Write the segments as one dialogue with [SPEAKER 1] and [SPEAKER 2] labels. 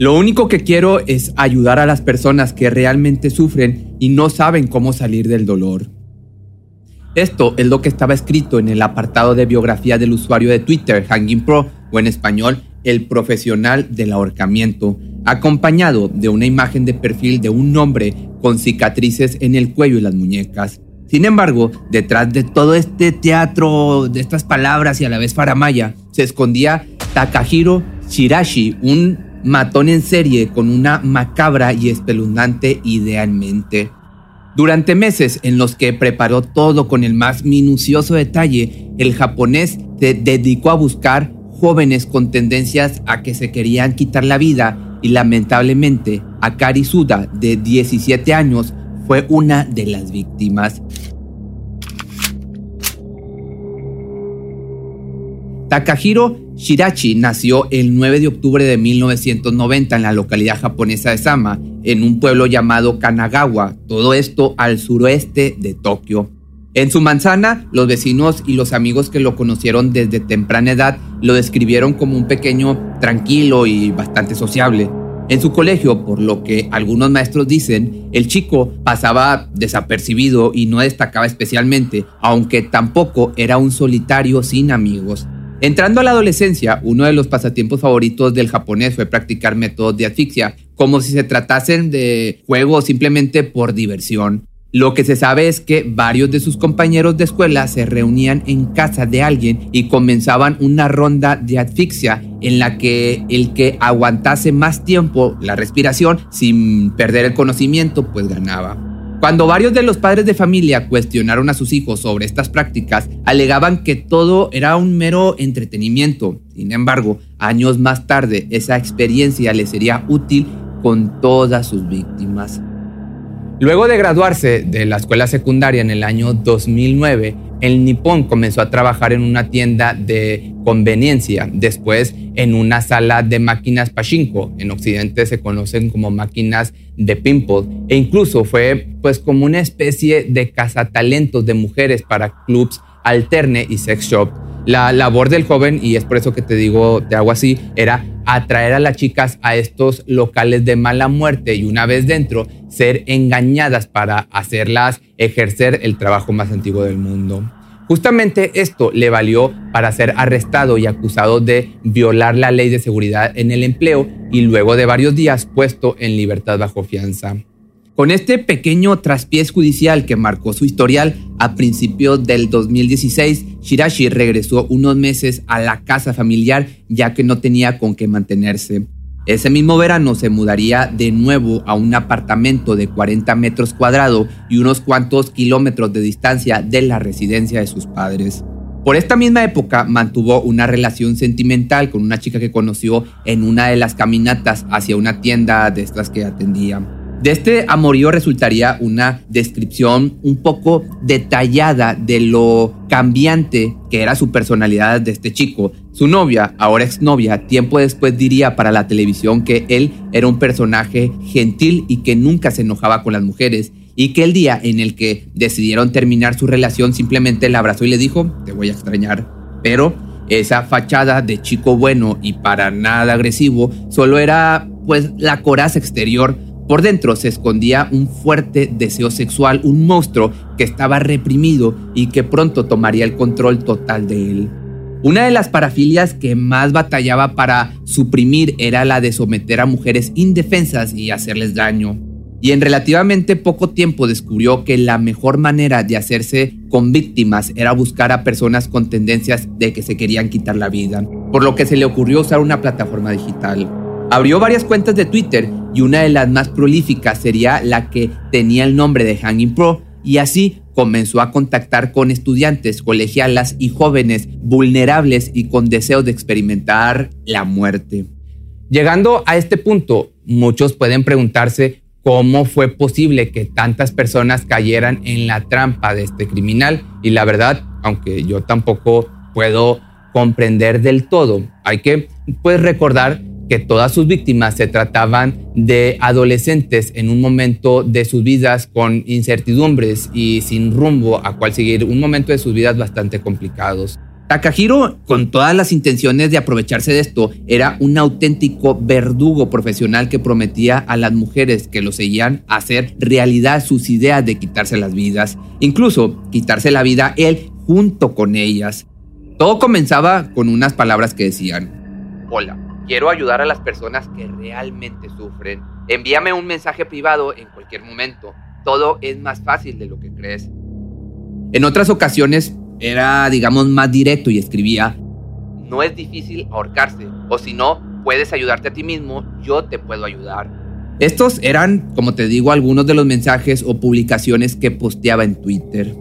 [SPEAKER 1] Lo único que quiero es ayudar a las personas que realmente sufren y no saben cómo salir del dolor. Esto es lo que estaba escrito en el apartado de biografía del usuario de Twitter, Hanging Pro, o en español, el profesional del ahorcamiento, acompañado de una imagen de perfil de un hombre con cicatrices en el cuello y las muñecas. Sin embargo, detrás de todo este teatro, de estas palabras y a la vez faramaya, se escondía Takahiro Shirashi, un matón en serie con una macabra y espeluznante idea. Durante meses en los que preparó todo con el más minucioso detalle, el japonés se dedicó a buscar jóvenes con tendencias a que se querían quitar la vida y lamentablemente Akari Suda, de 17 años, fue una de las víctimas. Takahiro Shirachi nació el 9 de octubre de 1990 en la localidad japonesa de Sama, en un pueblo llamado Kanagawa, todo esto al suroeste de Tokio. En su manzana, los vecinos y los amigos que lo conocieron desde temprana edad lo describieron como un pequeño tranquilo y bastante sociable. En su colegio, por lo que algunos maestros dicen, el chico pasaba desapercibido y no destacaba especialmente, aunque tampoco era un solitario sin amigos. Entrando a la adolescencia, uno de los pasatiempos favoritos del japonés fue practicar métodos de asfixia, como si se tratasen de juegos simplemente por diversión. Lo que se sabe es que varios de sus compañeros de escuela se reunían en casa de alguien y comenzaban una ronda de asfixia en la que el que aguantase más tiempo la respiración sin perder el conocimiento pues ganaba. Cuando varios de los padres de familia cuestionaron a sus hijos sobre estas prácticas, alegaban que todo era un mero entretenimiento. Sin embargo, años más tarde, esa experiencia le sería útil con todas sus víctimas. Luego de graduarse de la escuela secundaria en el año 2009, el Nippon comenzó a trabajar en una tienda de conveniencia, después en una sala de máquinas pachinko, en Occidente se conocen como máquinas de pimple, e incluso fue pues como una especie de cazatalentos de mujeres para clubs alterne y sex shop. La labor del joven, y es por eso que te digo, te hago así, era atraer a las chicas a estos locales de mala muerte y una vez dentro, ser engañadas para hacerlas ejercer el trabajo más antiguo del mundo. Justamente esto le valió para ser arrestado y acusado de violar la ley de seguridad en el empleo y luego de varios días puesto en libertad bajo fianza. Con este pequeño traspiés judicial que marcó su historial, a principios del 2016, Shirashi regresó unos meses a la casa familiar ya que no tenía con qué mantenerse. Ese mismo verano se mudaría de nuevo a un apartamento de 40 metros cuadrados y unos cuantos kilómetros de distancia de la residencia de sus padres. Por esta misma época mantuvo una relación sentimental con una chica que conoció en una de las caminatas hacia una tienda de estas que atendía. De este amorío resultaría una descripción un poco detallada de lo cambiante que era su personalidad de este chico. Su novia, ahora exnovia, tiempo después diría para la televisión que él era un personaje gentil y que nunca se enojaba con las mujeres y que el día en el que decidieron terminar su relación simplemente la abrazó y le dijo, te voy a extrañar. Pero esa fachada de chico bueno y para nada agresivo solo era pues la coraza exterior por dentro se escondía un fuerte deseo sexual, un monstruo que estaba reprimido y que pronto tomaría el control total de él. Una de las parafilias que más batallaba para suprimir era la de someter a mujeres indefensas y hacerles daño. Y en relativamente poco tiempo descubrió que la mejor manera de hacerse con víctimas era buscar a personas con tendencias de que se querían quitar la vida, por lo que se le ocurrió usar una plataforma digital. Abrió varias cuentas de Twitter y una de las más prolíficas sería la que tenía el nombre de Hanging Pro y así comenzó a contactar con estudiantes, colegialas y jóvenes vulnerables y con deseo de experimentar la muerte. Llegando a este punto, muchos pueden preguntarse cómo fue posible que tantas personas cayeran en la trampa de este criminal. Y la verdad, aunque yo tampoco puedo comprender del todo, hay que pues, recordar que todas sus víctimas se trataban de adolescentes en un momento de sus vidas con incertidumbres y sin rumbo a cual seguir, un momento de sus vidas bastante complicados. Takahiro, con todas las intenciones de aprovecharse de esto, era un auténtico verdugo profesional que prometía a las mujeres que lo seguían hacer realidad sus ideas de quitarse las vidas, incluso quitarse la vida él junto con ellas. Todo comenzaba con unas palabras que decían, hola, quiero ayudar a las personas que realmente sufren. Envíame un mensaje privado en cualquier momento. Todo es más fácil de lo que crees. En otras ocasiones era, digamos, más directo y escribía, no es difícil ahorcarse, o si no, puedes ayudarte a ti mismo, yo te puedo ayudar. Estos eran, como te digo, algunos de los mensajes o publicaciones que posteaba en Twitter.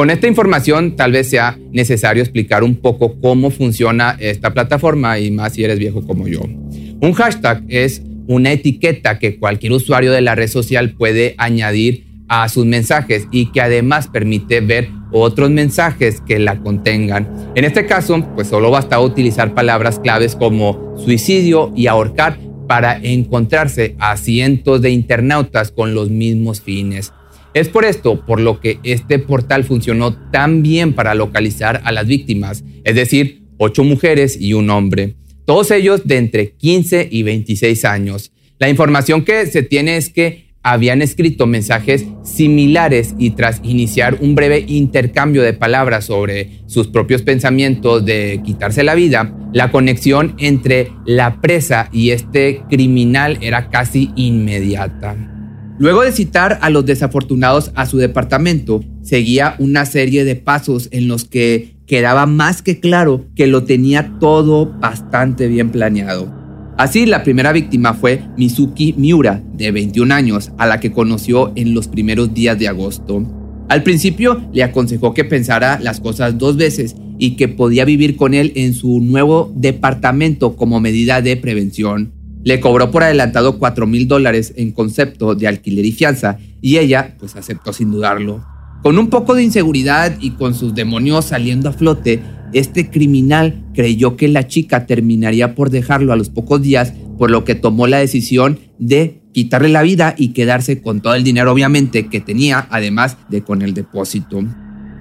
[SPEAKER 1] Con esta información tal vez sea necesario explicar un poco cómo funciona esta plataforma y más si eres viejo como yo. Un hashtag es una etiqueta que cualquier usuario de la red social puede añadir a sus mensajes y que además permite ver otros mensajes que la contengan. En este caso, pues solo basta utilizar palabras claves como suicidio y ahorcar para encontrarse a cientos de internautas con los mismos fines. Es por esto por lo que este portal funcionó tan bien para localizar a las víctimas, es decir, ocho mujeres y un hombre, todos ellos de entre 15 y 26 años. La información que se tiene es que habían escrito mensajes similares y tras iniciar un breve intercambio de palabras sobre sus propios pensamientos de quitarse la vida, la conexión entre la presa y este criminal era casi inmediata. Luego de citar a los desafortunados a su departamento, seguía una serie de pasos en los que quedaba más que claro que lo tenía todo bastante bien planeado. Así, la primera víctima fue Mizuki Miura, de 21 años, a la que conoció en los primeros días de agosto. Al principio le aconsejó que pensara las cosas dos veces y que podía vivir con él en su nuevo departamento como medida de prevención. Le cobró por adelantado 4 mil dólares en concepto de alquiler y fianza y ella pues aceptó sin dudarlo. Con un poco de inseguridad y con sus demonios saliendo a flote, este criminal creyó que la chica terminaría por dejarlo a los pocos días, por lo que tomó la decisión de quitarle la vida y quedarse con todo el dinero obviamente que tenía, además de con el depósito.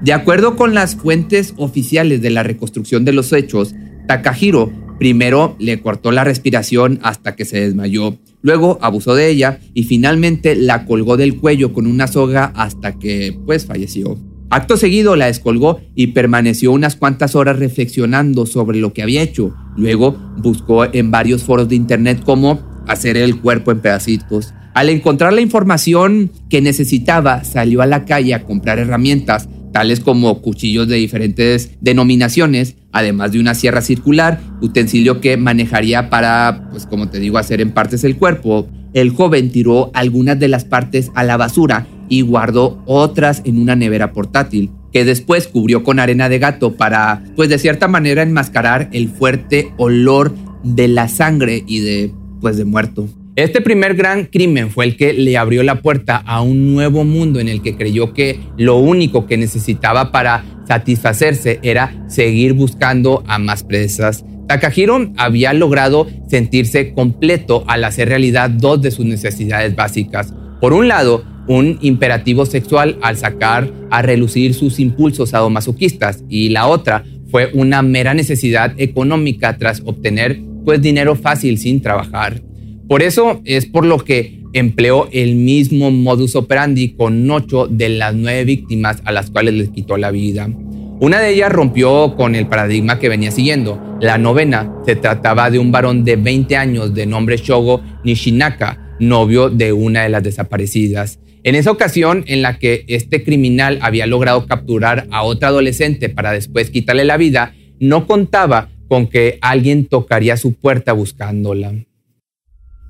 [SPEAKER 1] De acuerdo con las fuentes oficiales de la reconstrucción de los hechos, Takahiro primero le cortó la respiración hasta que se desmayó, luego abusó de ella y finalmente la colgó del cuello con una soga hasta que pues falleció. Acto seguido la descolgó y permaneció unas cuantas horas reflexionando sobre lo que había hecho. Luego buscó en varios foros de internet cómo hacer el cuerpo en pedacitos. Al encontrar la información que necesitaba, salió a la calle a comprar herramientas, tales como cuchillos de diferentes denominaciones, además de una sierra circular, utensilio que manejaría para, pues como te digo, hacer en partes el cuerpo. El joven tiró algunas de las partes a la basura y guardó otras en una nevera portátil, que después cubrió con arena de gato para, pues de cierta manera, enmascarar el fuerte olor de la sangre y de, pues de muerto. Este primer gran crimen fue el que le abrió la puerta a un nuevo mundo en el que creyó que lo único que necesitaba para satisfacerse era seguir buscando a más presas. Takahiro había logrado sentirse completo al hacer realidad dos de sus necesidades básicas. Por un lado, un imperativo sexual al sacar a relucir sus impulsos sadomasoquistas y la otra fue una mera necesidad económica tras obtener pues dinero fácil sin trabajar. Por eso es por lo que empleó el mismo modus operandi con ocho de las nueve víctimas a las cuales les quitó la vida. Una de ellas rompió con el paradigma que venía siguiendo. La novena se trataba de un varón de 20 años de nombre Shogo Nishinaka, novio de una de las desaparecidas. En esa ocasión en la que este criminal había logrado capturar a otra adolescente para después quitarle la vida, no contaba con que alguien tocaría su puerta buscándola.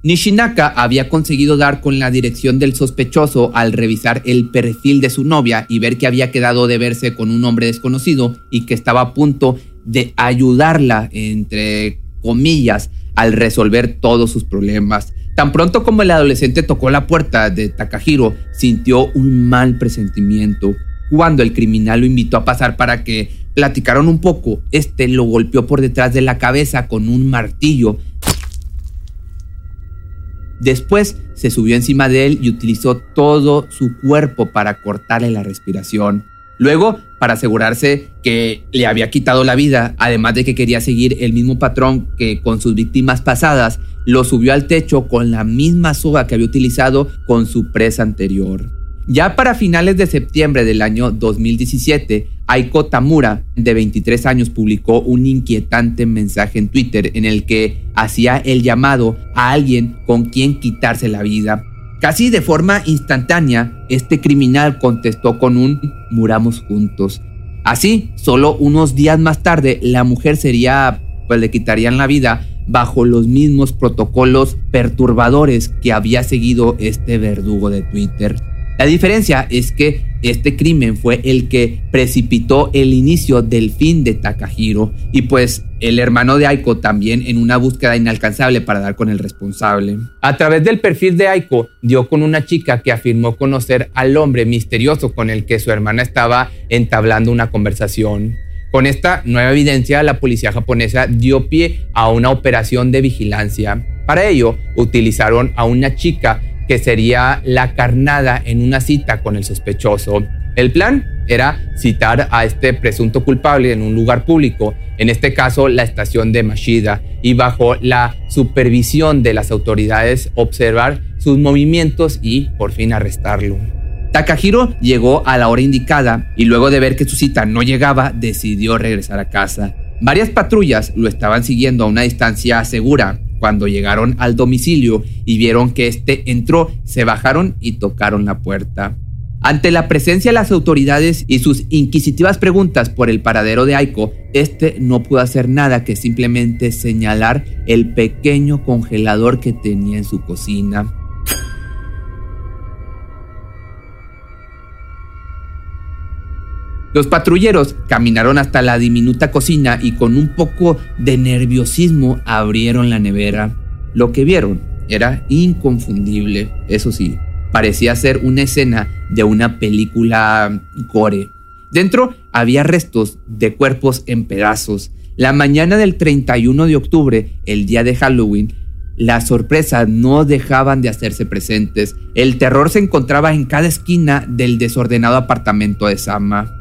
[SPEAKER 1] Nishinaka había conseguido dar con la dirección del sospechoso al revisar el perfil de su novia y ver que había quedado de verse con un hombre desconocido y que estaba a punto de ayudarla, entre comillas, al resolver todos sus problemas. Tan pronto como el adolescente tocó la puerta de Takahiro, sintió un mal presentimiento. Cuando el criminal lo invitó a pasar para que platicaron un poco, este lo golpeó por detrás de la cabeza con un martillo. Después se subió encima de él y utilizó todo su cuerpo para cortarle la respiración. Luego, para asegurarse que le había quitado la vida, además de que quería seguir el mismo patrón que con sus víctimas pasadas, lo subió al techo con la misma soga que había utilizado con su presa anterior. Ya para finales de septiembre del año 2017, Aiko Tamura, de 23 años, publicó un inquietante mensaje en Twitter en el que hacía el llamado a alguien con quien quitarse la vida. Casi de forma instantánea, este criminal contestó con un muramos juntos. Así, solo unos días más tarde, la mujer sería, pues le quitarían la vida bajo los mismos protocolos perturbadores que había seguido este verdugo de Twitter. La diferencia es que este crimen fue el que precipitó el inicio del fin de Takahiro y pues el hermano de Aiko también en una búsqueda inalcanzable para dar con el responsable. A través del perfil de Aiko dio con una chica que afirmó conocer al hombre misterioso con el que su hermana estaba entablando una conversación. Con esta nueva evidencia, la policía japonesa dio pie a una operación de vigilancia. Para ello, utilizaron a una chica que sería la carnada en una cita con el sospechoso. El plan era citar a este presunto culpable en un lugar público, en este caso la estación de Mashida, y bajo la supervisión de las autoridades observar sus movimientos y por fin arrestarlo. Takahiro llegó a la hora indicada y luego de ver que su cita no llegaba, decidió regresar a casa. Varias patrullas lo estaban siguiendo a una distancia segura, cuando llegaron al domicilio y vieron que este entró, se bajaron y tocaron la puerta. Ante la presencia de las autoridades y sus inquisitivas preguntas por el paradero de Aiko, este no pudo hacer nada que simplemente señalar el pequeño congelador que tenía en su cocina. Los patrulleros caminaron hasta la diminuta cocina y con un poco de nerviosismo abrieron la nevera. Lo que vieron era inconfundible, eso sí, parecía ser una escena de una película gore. Dentro había restos de cuerpos en pedazos. La mañana del 31 de octubre, el día de Halloween, las sorpresas no dejaban de hacerse presentes. El terror se encontraba en cada esquina del desordenado apartamento de Sama.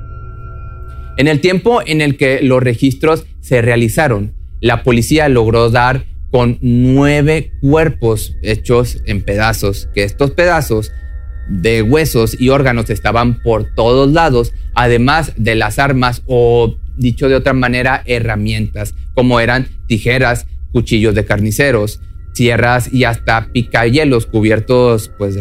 [SPEAKER 1] En el tiempo en el que los registros se realizaron, la policía logró dar con nueve cuerpos hechos en pedazos, que estos pedazos de huesos y órganos estaban por todos lados, además de las armas o, dicho de otra manera, herramientas, como eran tijeras, cuchillos de carniceros, sierras y hasta picayelos cubiertos, pues,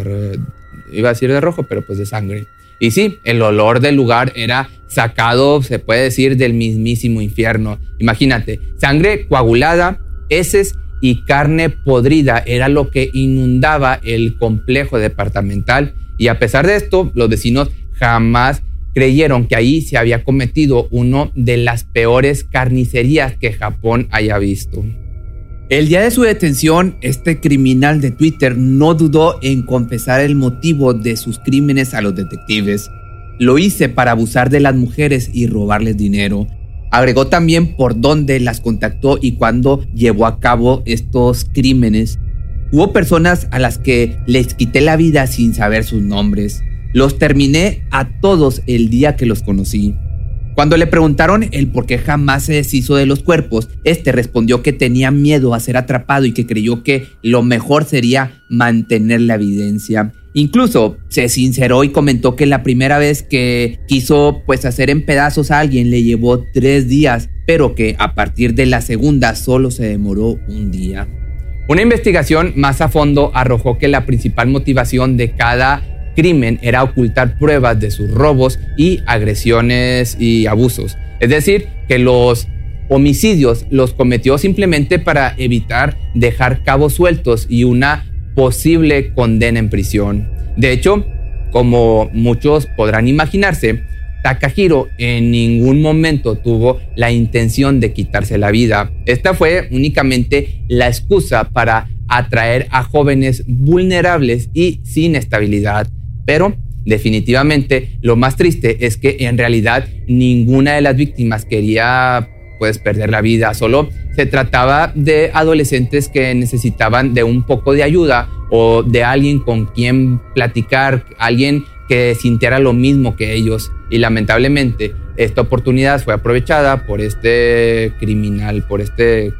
[SPEAKER 1] iba a decir de rojo, pero pues de sangre. Y sí, el olor del lugar era sacado, se puede decir, del mismísimo infierno. Imagínate, sangre coagulada, heces y carne podrida era lo que inundaba el complejo departamental. Y a pesar de esto, los vecinos jamás creyeron que ahí se había cometido uno de las peores carnicerías que Japón haya visto. El día de su detención, este criminal de Twitter no dudó en confesar el motivo de sus crímenes a los detectives. Lo hice para abusar de las mujeres y robarles dinero. Agregó también por dónde las contactó y cuándo llevó a cabo estos crímenes. Hubo personas a las que les quité la vida sin saber sus nombres. Los terminé a todos el día que los conocí. Cuando le preguntaron el por qué jamás se deshizo de los cuerpos, este respondió que tenía miedo a ser atrapado y que creyó que lo mejor sería mantener la evidencia. Incluso se sinceró y comentó que la primera vez que quiso pues hacer en pedazos a alguien le llevó tres días, pero que a partir de la segunda solo se demoró un día. Una investigación más a fondo arrojó que la principal motivación de cada crimen era ocultar pruebas de sus robos y agresiones y abusos. Es decir, que los homicidios los cometió simplemente para evitar dejar cabos sueltos y una posible condena en prisión. De hecho, como muchos podrán imaginarse, Takahiro en ningún momento tuvo la intención de quitarse la vida. Esta fue únicamente la excusa para atraer a jóvenes vulnerables y sin estabilidad. Pero definitivamente lo más triste es que en realidad ninguna de las víctimas quería pues perder la vida, solo se trataba de adolescentes que necesitaban de un poco de ayuda o de alguien con quien platicar, alguien que sintiera lo mismo que ellos. Y lamentablemente esta oportunidad fue aprovechada por este criminal, por este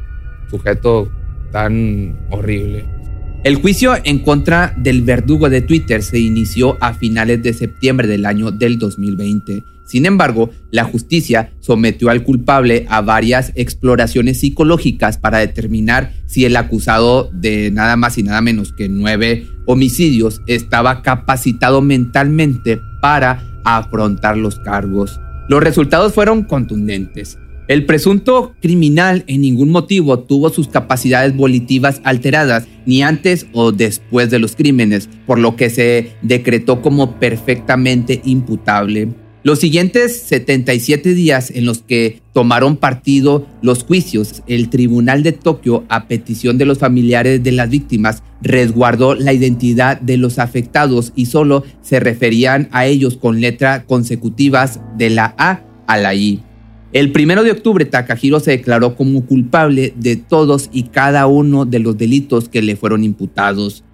[SPEAKER 1] sujeto tan horrible. El juicio en contra del verdugo de Twitter se inició a finales de septiembre del año del 2020. Sin embargo, la justicia sometió al culpable a varias exploraciones psicológicas para determinar si el acusado de nada más y nada menos que nueve homicidios estaba capacitado mentalmente para afrontar los cargos. Los resultados fueron contundentes. El presunto criminal en ningún motivo tuvo sus capacidades volitivas alteradas ni antes o después de los crímenes, por lo que se decretó como perfectamente imputable. Los siguientes 77 días en los que tomaron partido los juicios, el Tribunal de Tokio, a petición de los familiares de las víctimas, resguardó la identidad de los afectados y solo se referían a ellos con letras consecutivas de la A a la I. El primero de octubre, Takahiro se declaró como culpable de todos y cada uno de los delitos que le fueron imputados.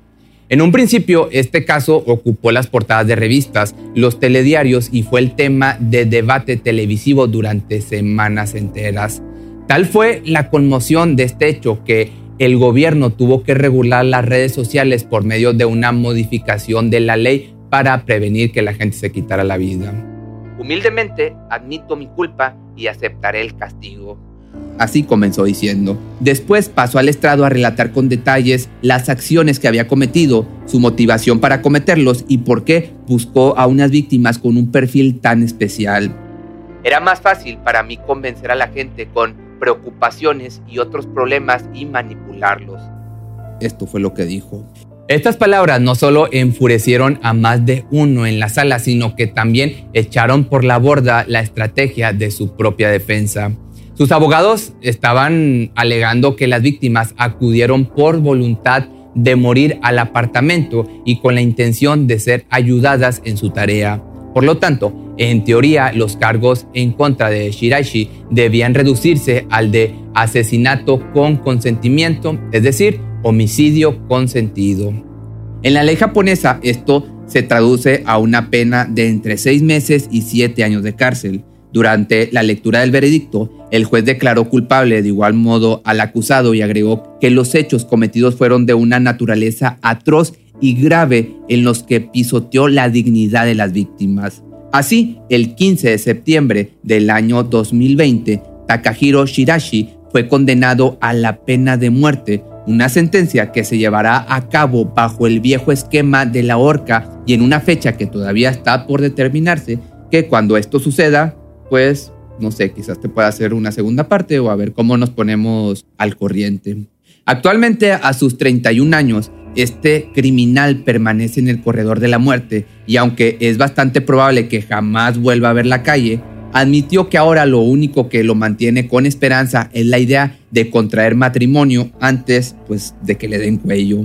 [SPEAKER 1] En un principio, este caso ocupó las portadas de revistas, los telediarios y fue el tema de debate televisivo durante semanas enteras. Tal fue la conmoción de este hecho que el gobierno tuvo que regular las redes sociales por medio de una modificación de la ley para prevenir que la gente se quitara la vida. Humildemente admito mi culpa y aceptaré el castigo. Así comenzó diciendo. Después pasó al estrado a relatar con detalles las acciones que había cometido, su motivación para cometerlos y por qué buscó a unas víctimas con un perfil tan especial. Era más fácil para mí convencer a la gente con preocupaciones y otros problemas y manipularlos. Esto fue lo que dijo. Estas palabras no solo enfurecieron a más de uno en la sala, sino que también echaron por la borda la estrategia de su propia defensa. Sus abogados estaban alegando que las víctimas acudieron por voluntad de morir al apartamento y con la intención de ser ayudadas en su tarea. Por lo tanto, en teoría, los cargos en contra de Shiraishi debían reducirse al de asesinato con consentimiento, es decir, homicidio consentido. En la ley japonesa, esto se traduce a una pena de entre seis meses y siete años de cárcel. Durante la lectura del veredicto, el juez declaró culpable de igual modo al acusado y agregó que los hechos cometidos fueron de una naturaleza atroz y grave en los que pisoteó la dignidad de las víctimas. Así, el 15 de septiembre del año 2020, Takahiro Shirashi fue condenado a la pena de muerte, una sentencia que se llevará a cabo bajo el viejo esquema de la horca y en una fecha que todavía está por determinarse, que cuando esto suceda, pues, no sé, quizás te pueda hacer una segunda parte o a ver cómo nos ponemos al corriente. Actualmente, a sus 31 años, este criminal permanece en el corredor de la muerte y aunque es bastante probable que jamás vuelva a ver la calle, admitió que ahora lo único que lo mantiene con esperanza es la idea de contraer matrimonio antes pues de que le den cuello.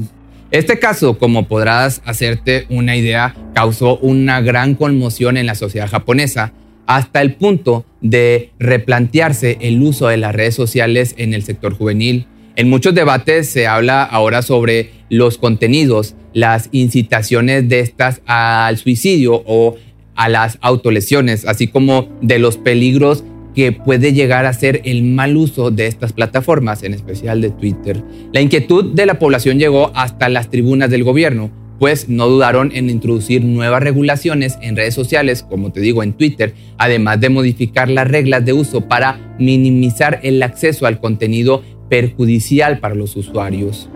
[SPEAKER 1] Este caso, como podrás hacerte una idea, causó una gran conmoción en la sociedad japonesa, hasta el punto de replantearse el uso de las redes sociales en el sector juvenil. En muchos debates se habla ahora sobre los contenidos, las incitaciones de estas al suicidio o a las autolesiones, así como de los peligros que puede llegar a ser el mal uso de estas plataformas, en especial de Twitter. La inquietud de la población llegó hasta las tribunas del gobierno, pues no dudaron en introducir nuevas regulaciones en redes sociales, como te digo en Twitter, además de modificar las reglas de uso para minimizar el acceso al contenido perjudicial para los usuarios.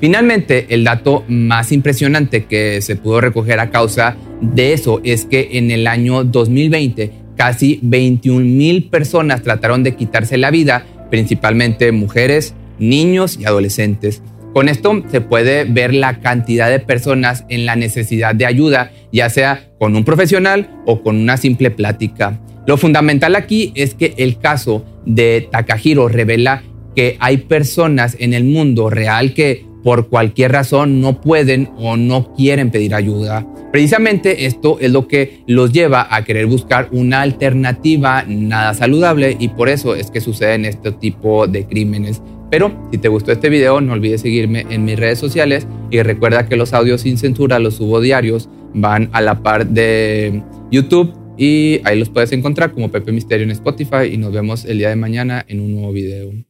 [SPEAKER 1] Finalmente, el dato más impresionante que se pudo recoger a causa de eso es que en el año 2020 casi 21 mil personas trataron de quitarse la vida, principalmente mujeres, niños y adolescentes. Con esto se puede ver la cantidad de personas en la necesidad de ayuda, ya sea con un profesional o con una simple plática. Lo fundamental aquí es que el caso de Takahiro revela que hay personas en el mundo real que por cualquier razón no pueden o no quieren pedir ayuda. Precisamente esto es lo que los lleva a querer buscar una alternativa nada saludable y por eso es que suceden este tipo de crímenes. Pero si te gustó este video, no olvides seguirme en mis redes sociales y recuerda que los audios sin censura los subo diarios, van a la par de YouTube y ahí los puedes encontrar como Pepe Misterio en Spotify y nos vemos el día de mañana en un nuevo video.